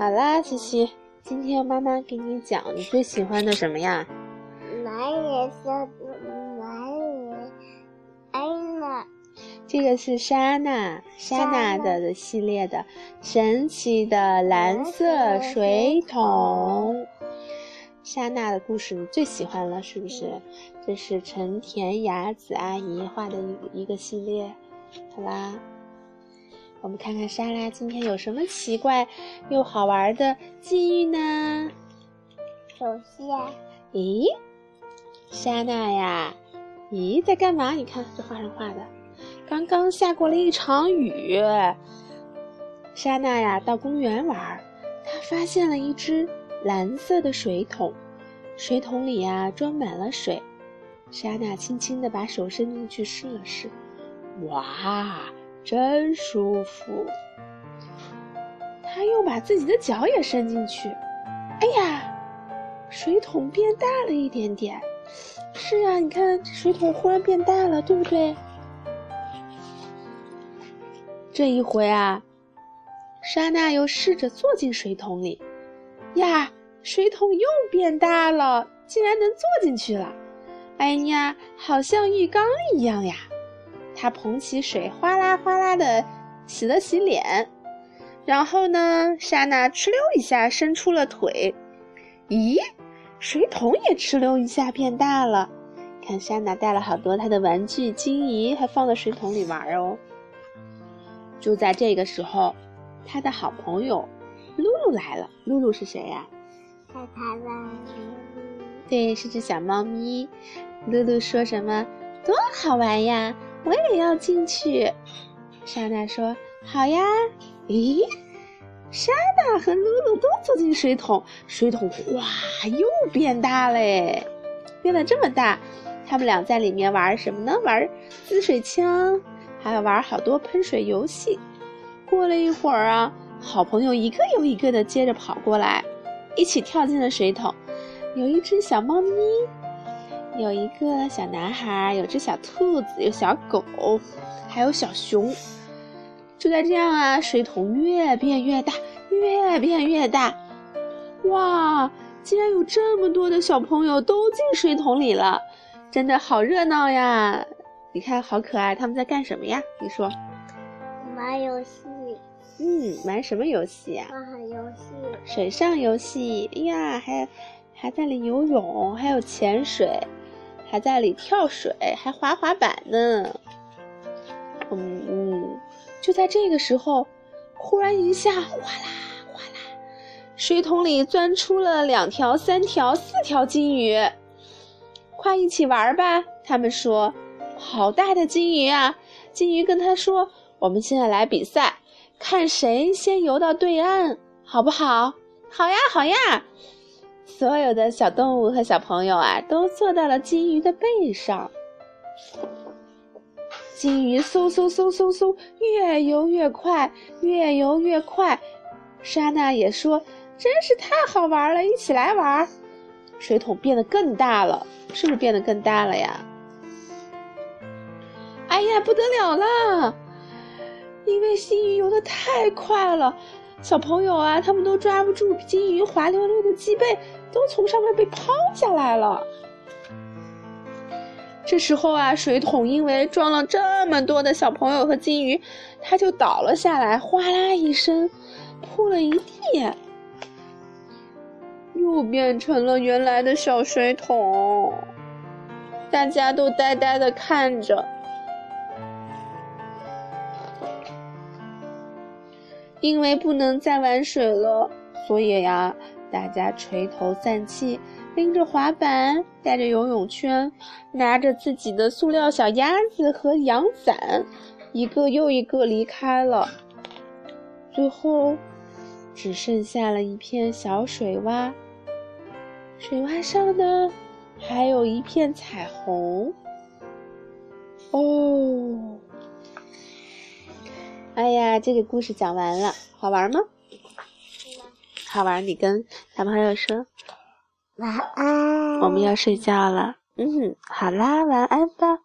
好啦，西西，今天妈妈给你讲你最喜欢的什么呀？蓝颜色的蓝颜，安娜。这个是莎娜，莎娜的的系列的神奇的蓝色水桶。莎娜的故事你最喜欢了，是不是？这是陈田雅子阿姨画的一一个系列。好啦，我们看看莎拉今天有什么奇怪又好玩的记忆呢？首先，咦，莎娜呀，咦，在干嘛？你看这画上画的，刚刚下过了一场雨。莎娜呀，到公园玩，她发现了一只。蓝色的水桶，水桶里呀装满了水。莎娜轻轻地把手伸进去试了试，哇，真舒服！他又把自己的脚也伸进去，哎呀，水桶变大了一点点。是啊，你看这水桶忽然变大了，对不对？这一回啊，莎娜又试着坐进水桶里。呀，水桶又变大了，竟然能坐进去了！哎呀，好像浴缸一样呀！他捧起水，哗啦哗啦的洗了洗脸，然后呢，莎娜哧溜一下伸出了腿。咦，水桶也哧溜一下变大了。看，莎娜带了好多她的玩具金鱼，还放在水桶里玩哦。就在这个时候，他的好朋友。露露来了，露露是谁呀？太太吧，对，是只小猫咪。露露说什么？多好玩呀！我也要进去。莎娜说：“好呀。”咦，莎娜和露露都走进水桶，水桶哗又变大嘞，变得这么大。他们俩在里面玩什么呢？玩滋水枪，还有玩好多喷水游戏。过了一会儿啊。好朋友一个又一个的接着跑过来，一起跳进了水桶。有一只小猫咪，有一个小男孩，有只小兔子，有小狗，还有小熊。就在这样啊，水桶越变越大，越变越大。哇，竟然有这么多的小朋友都进水桶里了，真的好热闹呀！你看，好可爱，他们在干什么呀？你说，玩游戏。嗯，玩什么游戏呀？玩游戏，水上游戏。哎呀，还还在里游泳，还有潜水，还在里跳水，还滑滑板呢。嗯嗯，就在这个时候，忽然一下，哗啦哗啦，水桶里钻出了两条、三条、四条金鱼。快一起玩吧！他们说：“好大的金鱼啊！”金鱼跟他说：“我们现在来比赛。”看谁先游到对岸，好不好？好呀，好呀！所有的小动物和小朋友啊，都坐到了金鱼的背上。金鱼嗖嗖嗖嗖嗖，越游越快，越游越快。莎娜也说：“真是太好玩了，一起来玩。”水桶变得更大了，是不是变得更大了呀？哎呀，不得了了！因为金鱼游的太快了，小朋友啊，他们都抓不住金鱼滑溜溜的脊背，都从上面被抛下来了。这时候啊，水桶因为装了这么多的小朋友和金鱼，它就倒了下来，哗啦一声，铺了一地，又变成了原来的小水桶。大家都呆呆的看着。因为不能再玩水了，所以呀，大家垂头丧气，拎着滑板，带着游泳圈，拿着自己的塑料小鸭子和阳伞，一个又一个离开了。最后，只剩下了一片小水洼，水洼上呢，还有一片彩虹。哦。哎呀，这个故事讲完了，好玩吗？好玩，你跟小朋友说晚安。我们要睡觉了，嗯，好啦，晚安吧。